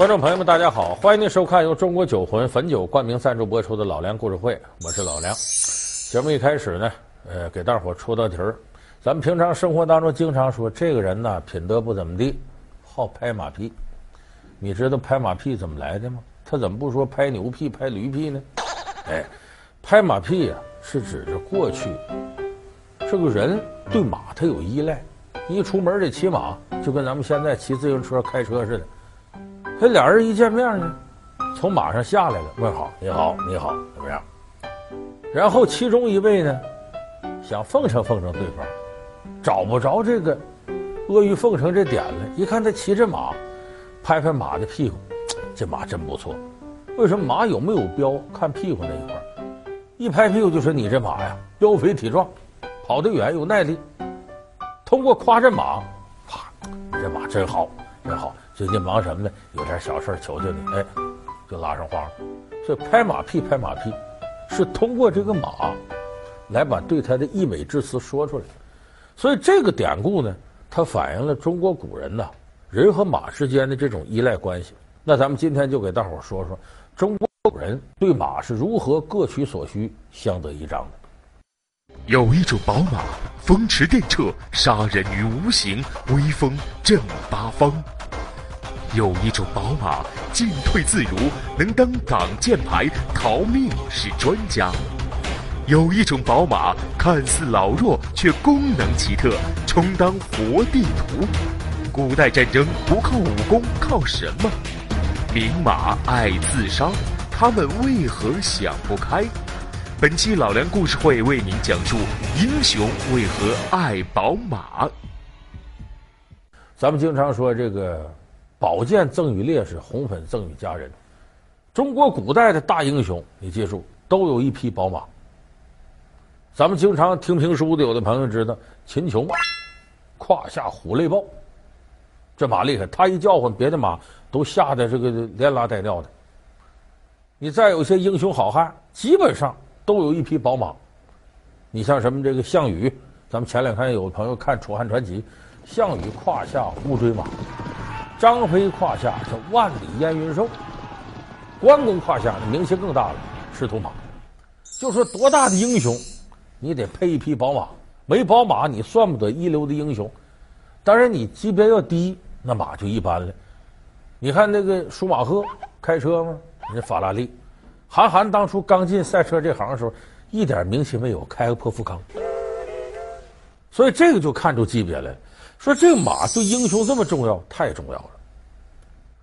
观众朋友们，大家好，欢迎您收看由中国酒魂汾酒冠名赞助播出的《老梁故事会》，我是老梁。节目一开始呢，呃，给大伙出道题儿。咱们平常生活当中经常说，这个人呢，品德不怎么地，好拍马屁。你知道拍马屁怎么来的吗？他怎么不说拍牛屁、拍驴屁呢？哎，拍马屁呀、是指着过去这个人对马他有依赖，一出门得骑马，就跟咱们现在骑自行车、开车似的。这俩人一见面呢，从马上下来了，问好，你好，你好，怎么样？然后其中一位呢，想奉承奉承对方，找不着这个阿谀奉承这点了。一看他骑着马，拍拍马的屁股，这马真不错。为什么马有没有膘？看屁股那一块儿，一拍屁股就说你这马呀，膘肥体壮，跑得远有耐力。通过夸这马，啪，你这马真好，真好。最近忙什么呢？有点小事求求你，哎，就拉上话了。所以拍马屁，拍马屁，是通过这个马来把对他的溢美之词说出来。所以这个典故呢，它反映了中国古人呐，人和马之间的这种依赖关系。那咱们今天就给大伙说说中国古人对马是如何各取所需、相得益彰的。有一种宝马，风驰电掣，杀人于无形，威风震八方。有一种宝马，进退自如，能当挡箭牌，逃命是专家；有一种宝马，看似老弱，却功能奇特，充当活地图。古代战争不靠武功，靠什么？名马爱自杀，他们为何想不开？本期老梁故事会为您讲述：英雄为何爱宝马？咱们经常说这个。宝剑赠与烈士，红粉赠与佳人。中国古代的大英雄，你记住，都有一匹宝马。咱们经常听评书的，有的朋友知道，秦琼胯下虎泪豹，这马厉害，他一叫唤，别的马都吓得这个连拉带尿的。你再有些英雄好汉，基本上都有一匹宝马。你像什么这个项羽，咱们前两天有朋友看《楚汉传奇》，项羽胯下乌骓马。张飞胯下是万里烟云兽，关公胯下那名气更大了，赤兔马。就说多大的英雄，你得配一匹宝马，没宝马你算不得一流的英雄。当然你级别要低，那马就一般了。你看那个舒马赫开车吗？人家法拉利，韩寒当初刚进赛车这行的时候，一点名气没有，开个破富康。所以这个就看出级别来了。说这马对英雄这么重要，太重要了。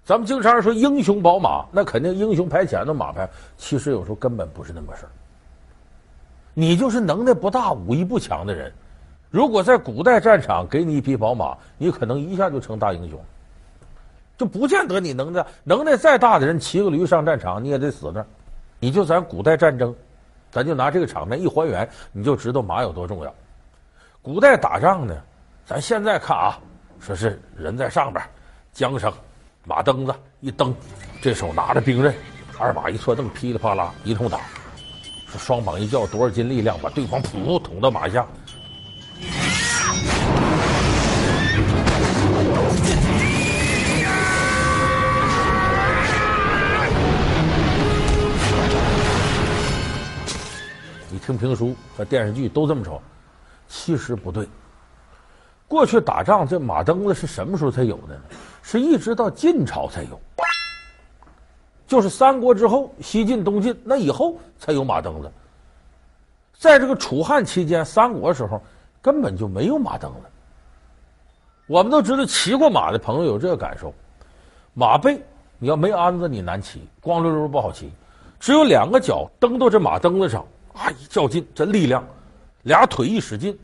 咱们经常说英雄宝马，那肯定英雄排前头马排，其实有时候根本不是那么事儿。你就是能耐不大、武艺不强的人，如果在古代战场给你一匹宝马，你可能一下就成大英雄，就不见得你能耐能耐再大的人骑个驴上战场，你也得死那儿。你就咱古代战争，咱就拿这个场面一还原，你就知道马有多重要。古代打仗呢。咱现在看啊，说是人在上边，缰绳，马蹬子一蹬，这手拿着兵刃，二马一错蹬，噼里啪啦一通打，说双膀一叫多少斤力量，把对方噗捅到马下。你听评书和电视剧都这么说，其实不对。过去打仗，这马蹬子是什么时候才有的呢？是一直到晋朝才有，就是三国之后，西晋、东晋那以后才有马蹬子。在这个楚汉期间，三国时候根本就没有马蹬子。我们都知道，骑过马的朋友有这个感受：马背你要没鞍子，你难骑，光溜溜不好骑；只有两个脚蹬到这马蹬子上，啊，一较劲，这力量，俩腿一使劲。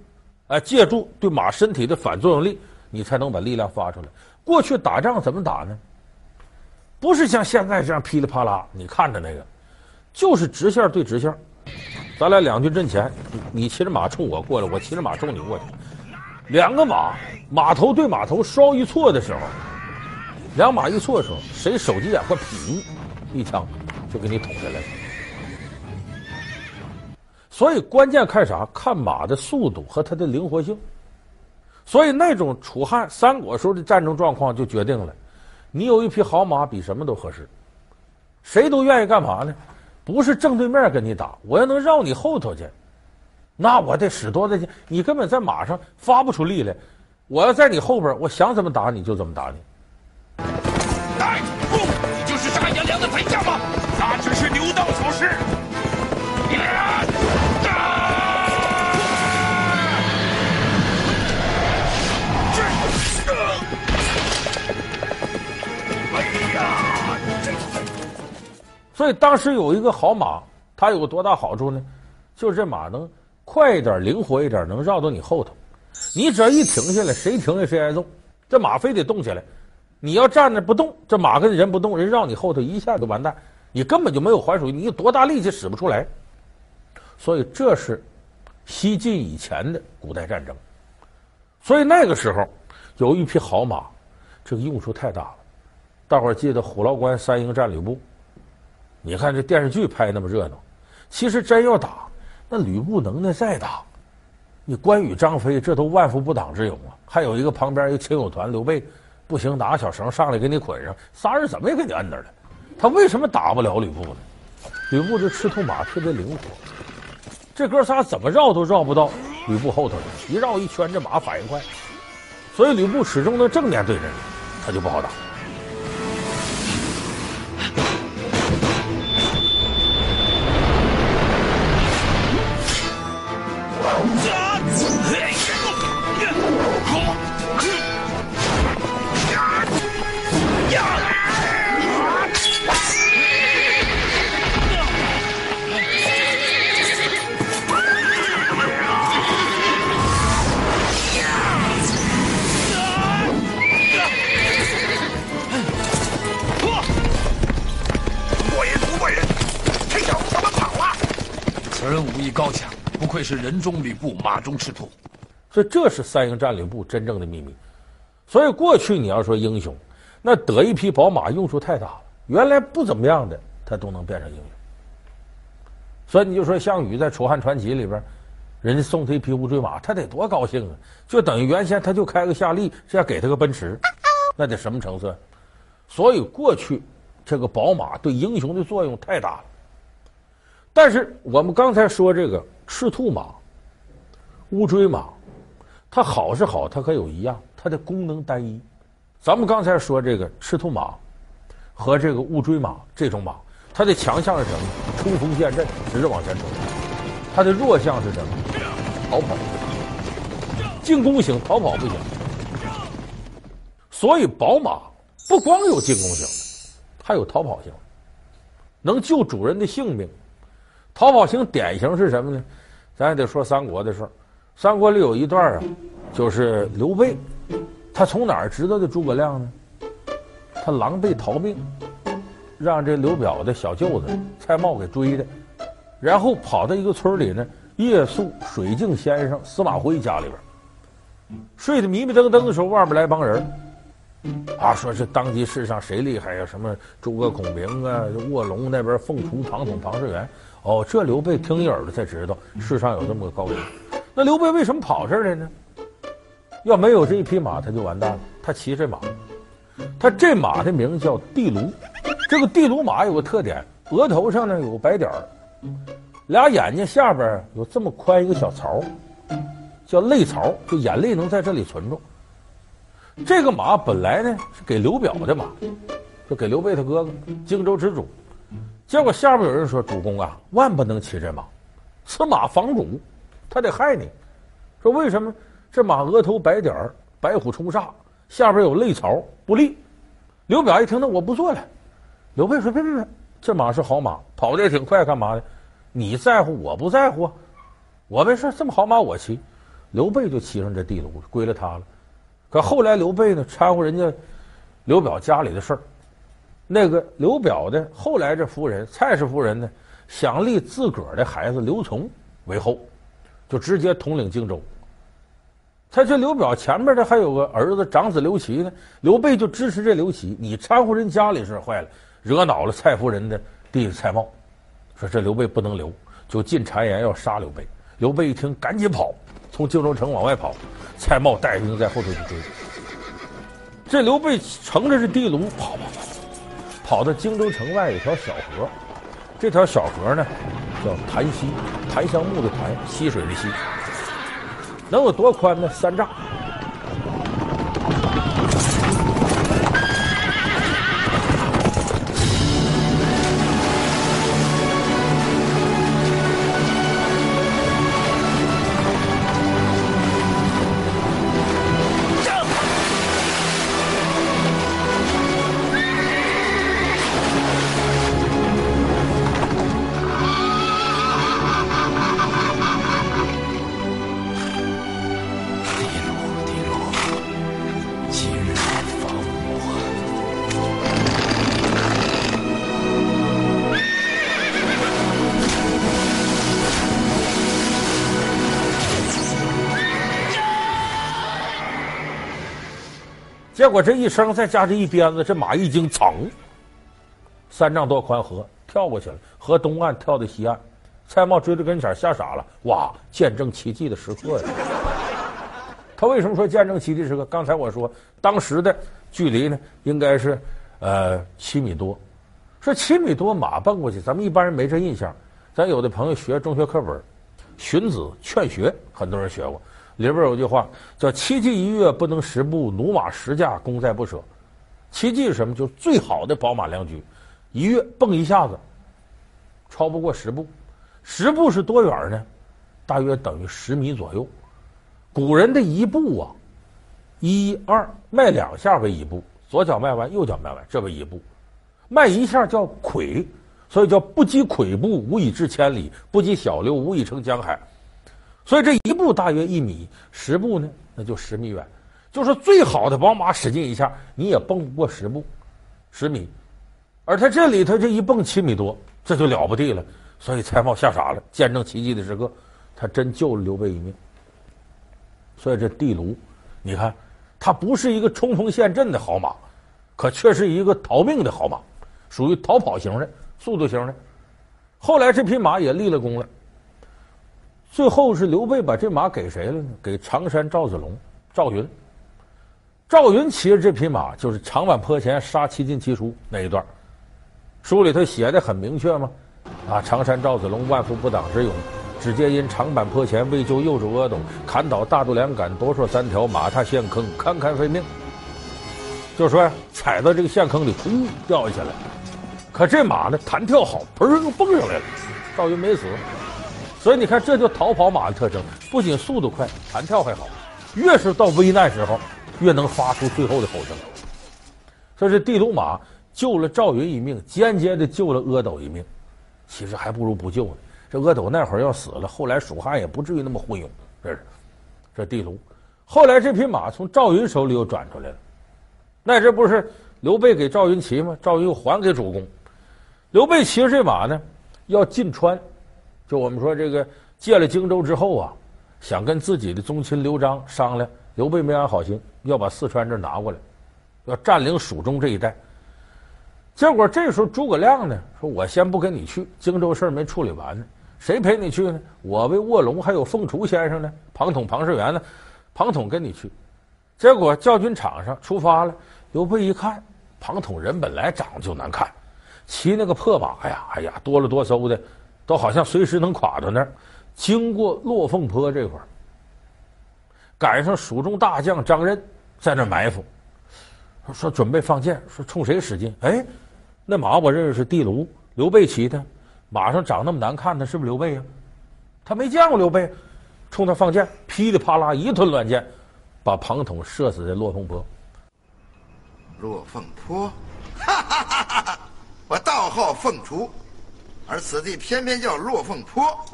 哎，借助对马身体的反作用力，你才能把力量发出来。过去打仗怎么打呢？不是像现在这样噼里啪啦，你看着那个，就是直线对直线。咱俩两军阵前，你骑着马冲我过来，我骑着马冲你过去。两个马，马头对马头稍一错的时候，两马一错的时候，谁手疾眼快，噗，一枪就给你捅下来了。所以关键看啥？看马的速度和它的灵活性。所以那种楚汉三国时候的战争状况就决定了，你有一匹好马，比什么都合适。谁都愿意干嘛呢？不是正对面跟你打，我要能绕你后头去，那我得使多大劲？你根本在马上发不出力来。我要在你后边，我想怎么打你就怎么打你。所以当时有一个好马，它有多大好处呢？就是这马能快一点、灵活一点，能绕到你后头。你只要一停下来，谁停下谁挨揍。这马非得动起来，你要站着不动，这马跟人不动，人绕你后头一下就完蛋，你根本就没有还手，你有多大力气使不出来。所以这是西晋以前的古代战争。所以那个时候有一匹好马，这个用处太大了。大伙儿记得虎牢关三英战吕布。你看这电视剧拍那么热闹，其实真要打，那吕布能耐再大，你关羽、张飞这都万夫不挡之勇啊！还有一个旁边一个亲友团刘备，不行，拿个小绳上来给你捆上，仨人怎么也给你摁那儿了。他为什么打不了吕布呢？吕布这赤兔马特别灵活，这哥仨怎么绕都绕不到吕布后头去，一绕一圈，这马反应快，所以吕布始终能正面对着你，他就不好打。此人武艺高强，不愧是人中吕布，马中赤兔。所以这是三英战吕布真正的秘密。所以过去你要说英雄，那得一匹宝马用处太大了。原来不怎么样的，他都能变成英雄。所以你就说项羽在《楚汉传奇》里边，人家送他一匹乌骓马，他得多高兴啊！就等于原先他就开个夏利，现在给他个奔驰，那得什么成色？所以过去这个宝马对英雄的作用太大了。但是我们刚才说这个赤兔马、乌骓马，它好是好，它可有一样，它的功能单一。咱们刚才说这个赤兔马和这个乌骓马这种马，它的强项是什么？冲锋陷阵，直着往前冲。它的弱项是什么？逃跑。进攻型，逃跑不行。所以宝马不光有进攻型的，还有逃跑型，能救主人的性命。逃跑型典型是什么呢？咱也得说三国的事儿。三国里有一段啊，就是刘备，他从哪儿知道的诸葛亮呢？他狼狈逃命，让这刘表的小舅子蔡瑁给追的，然后跑到一个村里呢，夜宿水镜先生司马徽家里边，睡得迷迷瞪瞪的时候，外边来帮人，啊，说是当今世上谁厉害呀？什么诸葛孔明啊，卧龙那边凤雏庞统庞士元。哦，这刘备听一耳朵才知道世上有这么个高人。那刘备为什么跑这儿来呢？要没有这一匹马，他就完蛋了。他骑这马，他这马的名叫地卢。这个地卢马有个特点，额头上呢有个白点儿，俩眼睛下边有这么宽一个小槽，叫泪槽，就眼泪能在这里存住。这个马本来呢是给刘表的马，就给刘备他哥哥荆州之主。结果下边有人说：“主公啊，万不能骑这马，此马防主，他得害你。”说为什么？这马额头白点儿，白虎冲煞，下边有泪槽，不利。刘表一听，那我不做了。刘备说：“别别别，这马是好马，跑的也挺快，干嘛的？你在乎，我不在乎。啊我没事，这么好马我骑。”刘备就骑上这地卢，归了他了。可后来刘备呢，掺和人家刘表家里的事儿。那个刘表的后来这夫人蔡氏夫人呢，想立自个儿的孩子刘琮为后，就直接统领荆州。他这刘表前面的还有个儿子长子刘琦呢，刘备就支持这刘琦。你掺和人家里事坏了，惹恼了蔡夫人的弟弟蔡瑁，说这刘备不能留，就进谗言要杀刘备。刘备一听，赶紧跑，从荆州城往外跑。蔡瑁带兵在后头去追。这刘备乘着这地卢跑跑跑，跑到荆州城外有条小河，这条小河呢叫檀溪，檀香木的檀，溪水的溪，能有多宽呢？三丈。结果这一声，再加这一鞭子，这马一惊，噌，三丈多宽河跳过去了，河东岸跳到西岸，蔡瑁追到跟前，吓傻了，哇！见证奇迹的时刻呀！他为什么说见证奇迹时刻？刚才我说，当时的距离呢，应该是呃七米多，说七米多马奔过去，咱们一般人没这印象。咱有的朋友学中学课本，《荀子·劝学》，很多人学过。里边有句话叫“七骑一跃不能十步，驽马十驾功在不舍”。七骑是什么？就是最好的宝马良驹，一跃蹦一下子，超不过十步。十步是多远呢？大约等于十米左右。古人的一步啊，一二迈两下为一步，左脚迈完，右脚迈完，这为一步。迈一下叫跬，所以叫不积跬步，无以至千里；不积小流，无以成江海。所以这一步大约一米，十步呢，那就十米远。就是最好的宝马使劲一下，你也蹦不过十步，十米。而他这里头这一蹦七米多，这就了不地了。所以蔡瑁吓傻了，见证奇迹的时刻，他真救了刘备一命。所以这地卢，你看，他不是一个冲锋陷阵的好马，可却是一个逃命的好马，属于逃跑型的、速度型的。后来这匹马也立了功了。最后是刘备把这马给谁了呢？给常山赵子龙、赵云。赵云骑着这匹马，就是长坂坡前杀七进七出那一段。书里头写的很明确嘛，啊，常山赵子龙万夫不挡之勇，只皆因长坂坡前为救幼主阿斗，砍倒大度两杆，夺槊三条，马踏陷坑，堪堪废命。就说踩到这个陷坑里，噗掉下来。可这马呢，弹跳好，砰又蹦上来了。赵云没死。所以你看，这就逃跑马的特征，不仅速度快，弹跳还好。越是到危难时候，越能发出最后的吼声。所以这地卢马救了赵云一命，间接的救了阿斗一命。其实还不如不救呢。这阿斗那会儿要死了，后来蜀汉也不至于那么昏庸。这是这地卢。后来这匹马从赵云手里又转出来了，那这不是刘备给赵云骑吗？赵云又还给主公。刘备骑着这马呢，要进川。就我们说这个借了荆州之后啊，想跟自己的宗亲刘璋商量，刘备没安好心，要把四川这拿过来，要占领蜀中这一带。结果这时候诸葛亮呢说：“我先不跟你去，荆州事儿没处理完呢，谁陪你去呢？我为卧龙还有凤雏先生呢，庞统、庞士元呢，庞统跟你去。”结果教军场上出发了，刘备一看，庞统人本来长得就难看，骑那个破马呀，哎呀，哆了哆嗦的。都好像随时能垮到那儿。经过落凤坡这块儿，赶上蜀中大将张任在那埋伏，说准备放箭，说冲谁使劲？哎，那马我认识是地卢，刘备骑的，马上长那么难看，他是不是刘备呀？他没见过刘备，冲他放箭，噼里啪啦一顿乱箭，把庞统射死在落凤坡。落凤坡，哈哈哈哈哈！我道号凤雏。而此地偏偏叫落凤坡，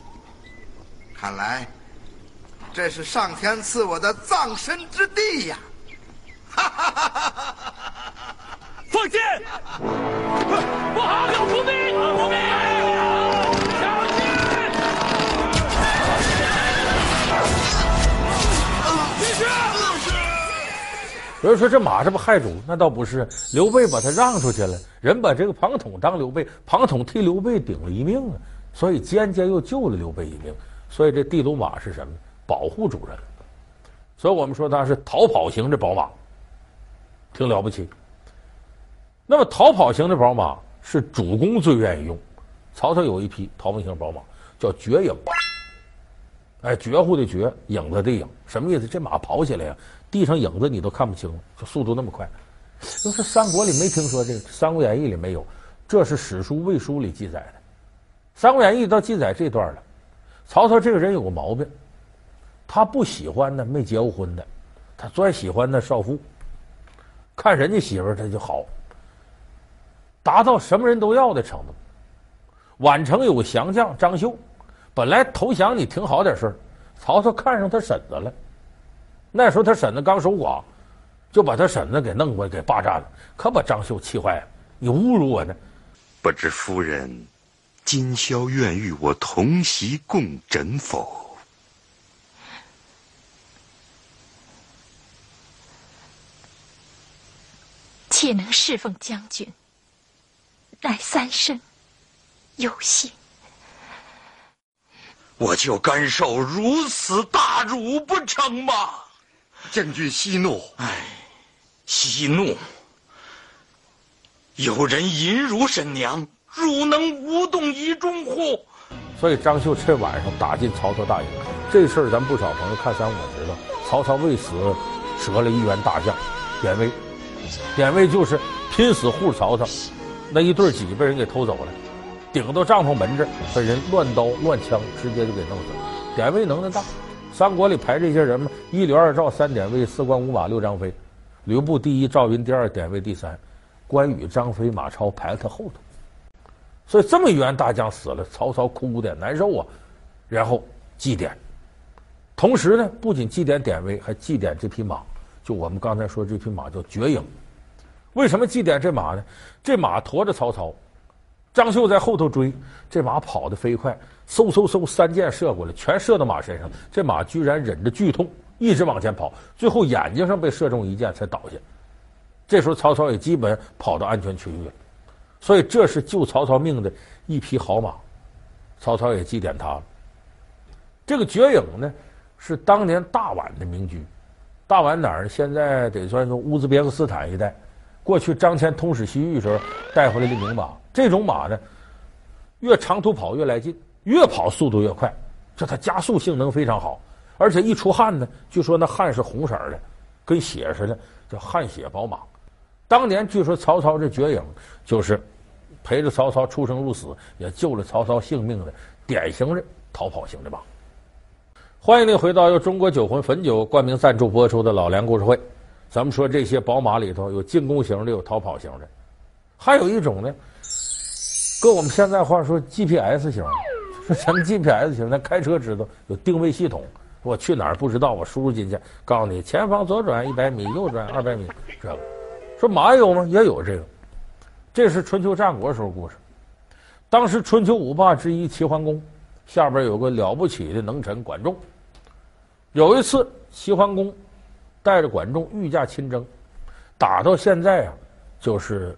看来这是上天赐我的葬身之地呀！哈哈哈哈哈哈！放箭！不好，要出兵！伏兵！有人说这马是不害主？那倒不是，刘备把他让出去了，人把这个庞统当刘备，庞统替刘备顶了一命啊，所以间接又救了刘备一命。所以这地卢马是什么？保护主人。所以我们说他是逃跑型的宝马。挺了不起。那么逃跑型的宝马是主公最愿意用。曹操有一匹逃跑型宝马，叫绝影。哎，绝户的绝，影子的影，什么意思？这马跑起来呀，地上影子你都看不清，就速度那么快。要是三国里没听说这个，《三国演义》里没有，这是史书魏书里记载的。《三国演义》倒记载这段了。曹操这个人有个毛病，他不喜欢那没结过婚的，他专喜欢那少妇。看人家媳妇儿他就好，达到什么人都要的程度。宛城有个降将张绣，本来投降你挺好点事儿，曹操看上他婶子了。那时候他婶子刚守寡，就把他婶子给弄过来给霸占了，可把张绣气坏了。你侮辱我呢？不知夫人今宵愿与我同席共枕否？且能侍奉将军，乃三生有幸。我就甘受如此大辱不成吗？将军息怒。唉，息怒。有人淫辱婶娘，汝能无动于衷乎？所以张绣趁晚上打进曹操大营，这事儿咱不少朋友看三国知道。曹操为此折了一员大将，典韦。典韦就是拼死护曹操，那一对戟被人给偷走了，顶到帐篷门这儿，被人乱刀乱枪直接就给弄死了。典韦能耐大，三国里排这些人嘛，一刘二赵三典韦四关五马六张飞，吕布第一，赵云第二，典韦第三，关羽、张飞、马超排在他后头。所以这么一员大将死了，曹操哭的难受啊，然后祭奠。同时呢，不仅祭奠典韦，还祭奠这匹马。就我们刚才说这匹马叫绝影，为什么祭奠这马呢？这马驮着曹操，张绣在后头追，这马跑得飞快，嗖嗖嗖，三箭射过来，全射到马身上。这马居然忍着剧痛一直往前跑，最后眼睛上被射中一箭才倒下。这时候曹操也基本跑到安全区域了，所以这是救曹操命的一匹好马，曹操也祭奠他了。这个绝影呢，是当年大宛的名駒。大宛哪儿？现在得算是乌兹别克斯坦一带。过去张骞通使西域时候带回来的名马。这种马呢，越长途跑越来劲，越跑速度越快，这它加速性能非常好。而且一出汗呢，据说那汗是红色的，跟血似的，叫汗血宝马。当年据说曹操这绝影就是陪着曹操出生入死，也救了曹操性命的典型的逃跑型的马。欢迎您回到由中国酒魂汾酒冠名赞助播出的老梁故事会。咱们说这些宝马里头有进攻型的，有逃跑型的，还有一种呢，搁我们现在话说 GPS 型。什么 GPS 型？咱开车知道有定位系统，我去哪儿不知道，我输入进去，告诉你前方左转一百米，右转二百米。这个说马有吗？也有这个。这是春秋战国时候故事。当时春秋五霸之一齐桓公。下边有个了不起的能臣管仲。有一次，齐桓公带着管仲御驾亲征，打到现在啊，就是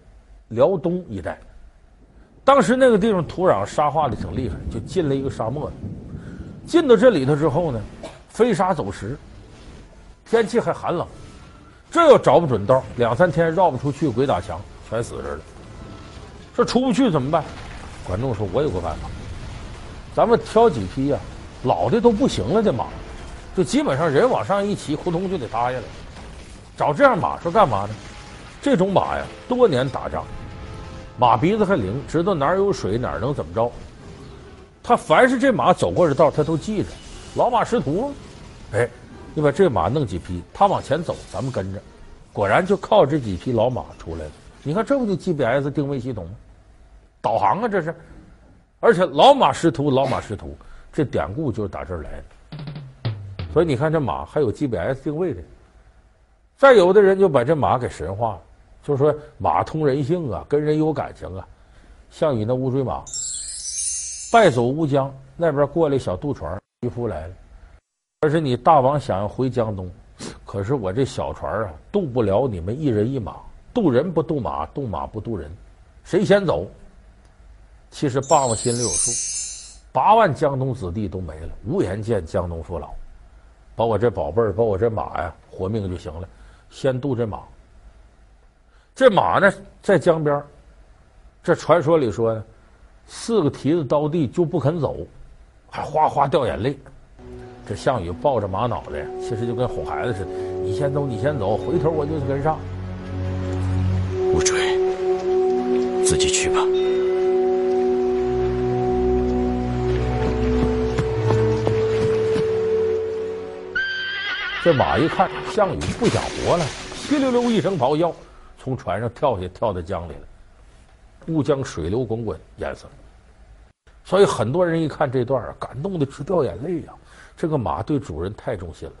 辽东一带。当时那个地方土壤沙化的挺厉害，就进了一个沙漠。进到这里头之后呢，飞沙走石，天气还寒冷，这又找不准道，两三天绕不出去，鬼打墙，全死这儿了。说出不去怎么办？管仲说：“我有个办法。”咱们挑几匹呀、老的都不行了的马，就基本上人往上一骑，扑通就得塌下来。找这样马说干嘛呢？这种马呀，多年打仗，马鼻子还灵，知道哪儿有水，哪儿能怎么着。他凡是这马走过的道，他都记着。老马识途，哎，你把这马弄几匹，他往前走，咱们跟着。果然就靠这几匹老马出来了。你看这不就 GPS 定位系统吗？导航啊，这是。而且老马识途，老马识途，这典故就是打这儿来的。所以你看这马还有 GPS 定位的。再有的人就把这马给神化了，就说马通人性啊，跟人有感情啊。项羽那乌骓马败走乌江，那边过来小渡船，渔夫来了，可是你大王想要回江东，可是我这小船啊渡不了你们一人一马，渡人不渡马，渡马不渡人，谁先走？其实霸王心里有数，八万江东子弟都没了，无颜见江东父老，把我这宝贝儿，把我这马呀，活命就行了。先渡这马，这马呢，在江边，这传说里说呢，四个蹄子倒地就不肯走，还哗哗掉眼泪。这项羽抱着马脑袋，其实就跟哄孩子似的：“你先走，你先走，回头我就跟上。”不追，自己去吧。这马一看项羽不想活了，稀溜溜一声咆哮，从船上跳下，跳到江里了。乌江水流滚滚，淹死了。所以很多人一看这段啊，感动的直掉眼泪呀。这个马对主人太忠心了。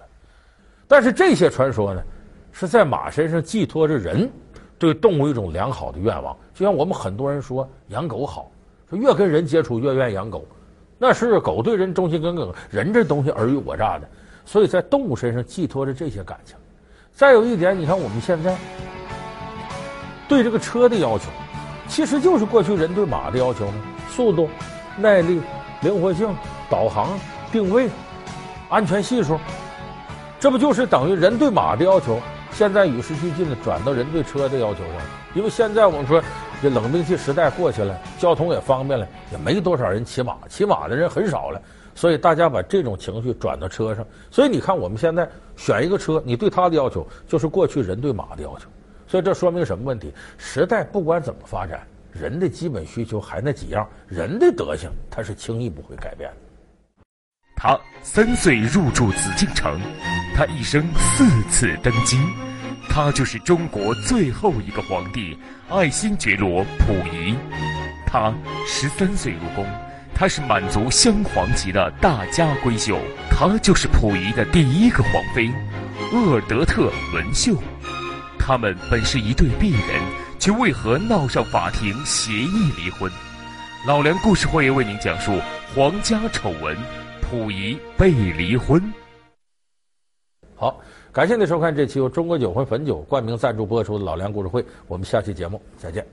但是这些传说呢，是在马身上寄托着人对动物一种良好的愿望。就像我们很多人说养狗好，说越跟人接触越愿意养狗，那是狗对人忠心耿耿，人这东西尔虞我诈的。所以在动物身上寄托着这些感情。再有一点，你看我们现在对这个车的要求，其实就是过去人对马的要求吗？速度、耐力、灵活性、导航、定位、安全系数，这不就是等于人对马的要求？现在与时俱进的转到人对车的要求上。因为现在我们说这冷兵器时代过去了，交通也方便了，也没多少人骑马，骑马的人很少了。所以大家把这种情绪转到车上，所以你看我们现在选一个车，你对它的要求就是过去人对马的要求。所以这说明什么问题？时代不管怎么发展，人的基本需求还那几样，人的德行他是轻易不会改变的。他三岁入住紫禁城，他一生四次登基，他就是中国最后一个皇帝爱新觉罗溥仪。他十三岁入宫。他是满族镶黄旗的大家闺秀，他就是溥仪的第一个皇妃，鄂尔德特文秀。他们本是一对璧人，却为何闹上法庭协议离婚？老梁故事会为您讲述皇家丑闻：溥仪被离婚。好，感谢您收看这期由中国酒魂汾酒冠名赞助播出的老梁故事会，我们下期节目再见。